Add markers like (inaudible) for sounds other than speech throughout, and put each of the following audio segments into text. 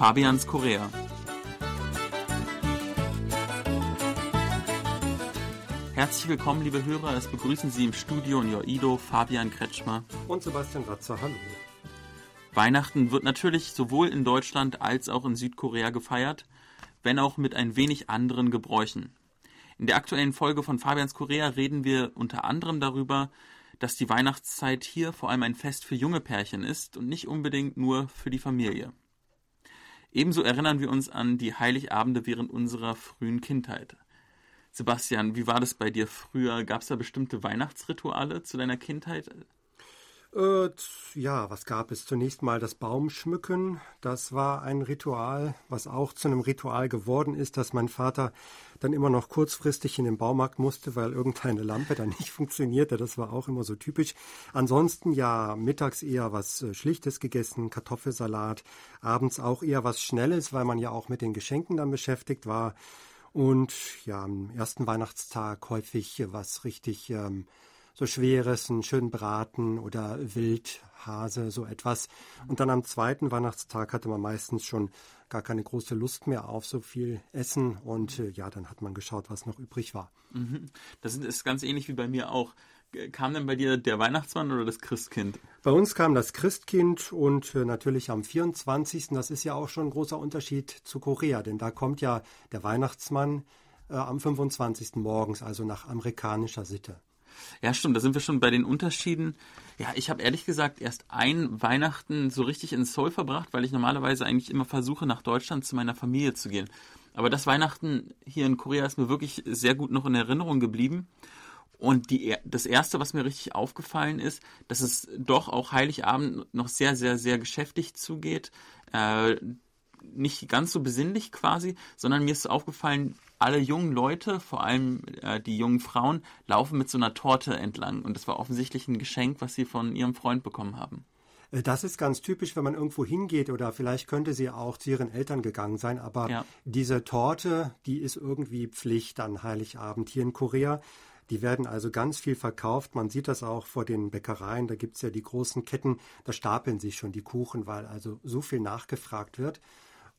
Fabians Korea. Herzlich willkommen, liebe Hörer. Es begrüßen Sie im Studio Joido, Fabian Kretschmer und Sebastian Ratzer. Hallo. Weihnachten wird natürlich sowohl in Deutschland als auch in Südkorea gefeiert, wenn auch mit ein wenig anderen Gebräuchen. In der aktuellen Folge von Fabians Korea reden wir unter anderem darüber, dass die Weihnachtszeit hier vor allem ein Fest für junge Pärchen ist und nicht unbedingt nur für die Familie. Ebenso erinnern wir uns an die Heiligabende während unserer frühen Kindheit. Sebastian, wie war das bei dir früher? Gab es da bestimmte Weihnachtsrituale zu deiner Kindheit? Äh, ja, was gab es? Zunächst mal das Baumschmücken. Das war ein Ritual, was auch zu einem Ritual geworden ist, dass mein Vater dann immer noch kurzfristig in den Baumarkt musste, weil irgendeine Lampe dann (laughs) nicht funktionierte. Das war auch immer so typisch. Ansonsten ja, mittags eher was äh, Schlichtes gegessen, Kartoffelsalat. Abends auch eher was Schnelles, weil man ja auch mit den Geschenken dann beschäftigt war. Und ja, am ersten Weihnachtstag häufig was richtig ähm, so Schweres, einen schönen Braten oder Wildhase, so etwas. Und dann am zweiten Weihnachtstag hatte man meistens schon gar keine große Lust mehr auf so viel Essen und äh, ja, dann hat man geschaut, was noch übrig war. Mhm. Das ist ganz ähnlich wie bei mir auch. Kam denn bei dir der Weihnachtsmann oder das Christkind? Bei uns kam das Christkind und äh, natürlich am 24. Das ist ja auch schon ein großer Unterschied zu Korea, denn da kommt ja der Weihnachtsmann äh, am 25. morgens, also nach amerikanischer Sitte. Ja, stimmt, da sind wir schon bei den Unterschieden. Ja, ich habe ehrlich gesagt erst ein Weihnachten so richtig in Seoul verbracht, weil ich normalerweise eigentlich immer versuche, nach Deutschland zu meiner Familie zu gehen. Aber das Weihnachten hier in Korea ist mir wirklich sehr gut noch in Erinnerung geblieben. Und die, das Erste, was mir richtig aufgefallen ist, dass es doch auch Heiligabend noch sehr, sehr, sehr geschäftig zugeht. Äh, nicht ganz so besinnlich quasi, sondern mir ist aufgefallen, alle jungen Leute, vor allem äh, die jungen Frauen, laufen mit so einer Torte entlang. Und das war offensichtlich ein Geschenk, was sie von ihrem Freund bekommen haben. Äh, das ist ganz typisch, wenn man irgendwo hingeht oder vielleicht könnte sie auch zu ihren Eltern gegangen sein. Aber ja. diese Torte, die ist irgendwie Pflicht an Heiligabend hier in Korea. Die werden also ganz viel verkauft. Man sieht das auch vor den Bäckereien. Da gibt es ja die großen Ketten. Da stapeln sich schon die Kuchen, weil also so viel nachgefragt wird.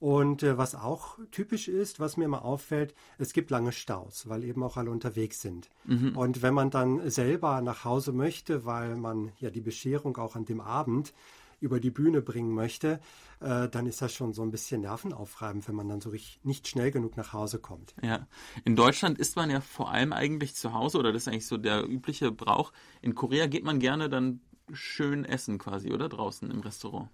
Und äh, was auch typisch ist, was mir immer auffällt, es gibt lange Staus, weil eben auch alle unterwegs sind. Mhm. Und wenn man dann selber nach Hause möchte, weil man ja die Bescherung auch an dem Abend über die Bühne bringen möchte, äh, dann ist das schon so ein bisschen nervenaufreibend, wenn man dann so richtig nicht schnell genug nach Hause kommt. Ja, in Deutschland ist man ja vor allem eigentlich zu Hause oder das ist eigentlich so der übliche Brauch. In Korea geht man gerne dann schön essen quasi, oder draußen im Restaurant.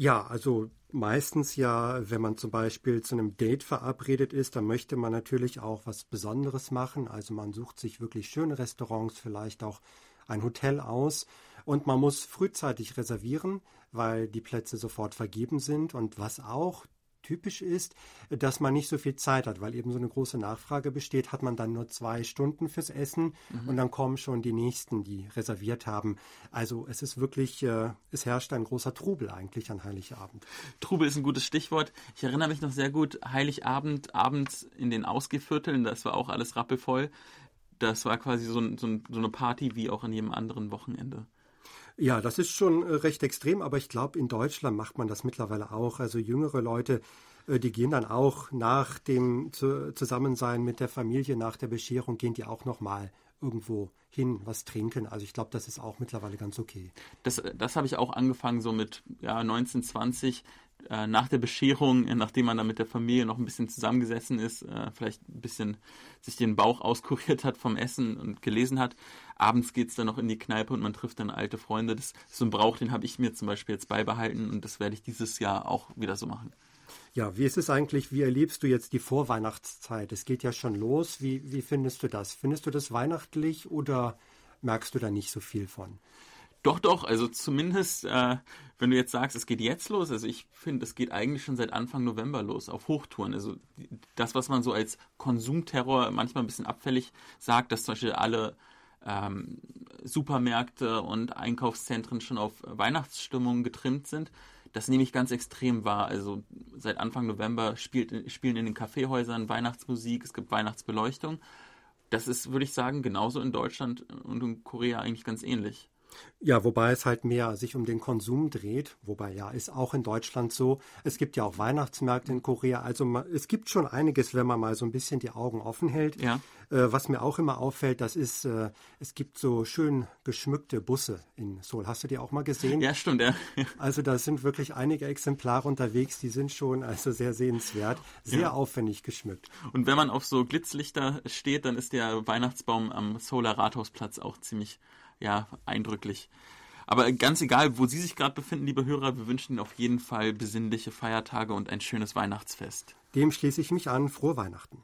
Ja, also meistens ja, wenn man zum Beispiel zu einem Date verabredet ist, dann möchte man natürlich auch was Besonderes machen. Also man sucht sich wirklich schöne Restaurants, vielleicht auch ein Hotel aus. Und man muss frühzeitig reservieren, weil die Plätze sofort vergeben sind. Und was auch typisch ist, dass man nicht so viel Zeit hat, weil eben so eine große Nachfrage besteht, hat man dann nur zwei Stunden fürs Essen mhm. und dann kommen schon die nächsten, die reserviert haben. Also es ist wirklich, äh, es herrscht ein großer Trubel eigentlich an Heiligabend. Trubel ist ein gutes Stichwort. Ich erinnere mich noch sehr gut, Heiligabend, abends in den Ausgevierteln, das war auch alles rappelvoll. Das war quasi so, so, so eine Party wie auch an jedem anderen Wochenende. Ja, das ist schon äh, recht extrem, aber ich glaube, in Deutschland macht man das mittlerweile auch. Also jüngere Leute, äh, die gehen dann auch nach dem Zusammensein mit der Familie, nach der Bescherung, gehen die auch nochmal irgendwo hin, was trinken. Also ich glaube, das ist auch mittlerweile ganz okay. Das, das habe ich auch angefangen, so mit ja, 19, 20, äh, nach der Bescherung, äh, nachdem man dann mit der Familie noch ein bisschen zusammengesessen ist, äh, vielleicht ein bisschen sich den Bauch (laughs) auskuriert hat vom Essen und gelesen hat. Abends geht es dann noch in die Kneipe und man trifft dann alte Freunde. Das ist so ein Brauch, den habe ich mir zum Beispiel jetzt beibehalten und das werde ich dieses Jahr auch wieder so machen. Ja, wie ist es eigentlich, wie erlebst du jetzt die Vorweihnachtszeit? Es geht ja schon los. Wie, wie findest du das? Findest du das weihnachtlich oder merkst du da nicht so viel von? Doch, doch, also zumindest, äh, wenn du jetzt sagst, es geht jetzt los, also ich finde, es geht eigentlich schon seit Anfang November los, auf Hochtouren. Also das, was man so als Konsumterror manchmal ein bisschen abfällig sagt, dass zum Beispiel alle ähm, Supermärkte und Einkaufszentren schon auf Weihnachtsstimmung getrimmt sind, das nehme ich ganz extrem wahr. Also seit Anfang November spielt, spielen in den Kaffeehäusern Weihnachtsmusik, es gibt Weihnachtsbeleuchtung. Das ist, würde ich sagen, genauso in Deutschland und in Korea eigentlich ganz ähnlich. Ja, wobei es halt mehr sich um den Konsum dreht. Wobei ja, ist auch in Deutschland so. Es gibt ja auch Weihnachtsmärkte in Korea. Also es gibt schon einiges, wenn man mal so ein bisschen die Augen offen hält. Ja. Äh, was mir auch immer auffällt, das ist, äh, es gibt so schön geschmückte Busse in Seoul. Hast du die auch mal gesehen? Ja, stimmt, ja. (laughs) Also da sind wirklich einige Exemplare unterwegs, die sind schon also sehr sehenswert, sehr ja. aufwendig geschmückt. Und wenn man auf so Blitzlichter steht, dann ist der Weihnachtsbaum am Solar Rathausplatz auch ziemlich ja, eindrücklich. Aber ganz egal, wo Sie sich gerade befinden, liebe Hörer, wir wünschen Ihnen auf jeden Fall besinnliche Feiertage und ein schönes Weihnachtsfest. Dem schließe ich mich an. Frohe Weihnachten.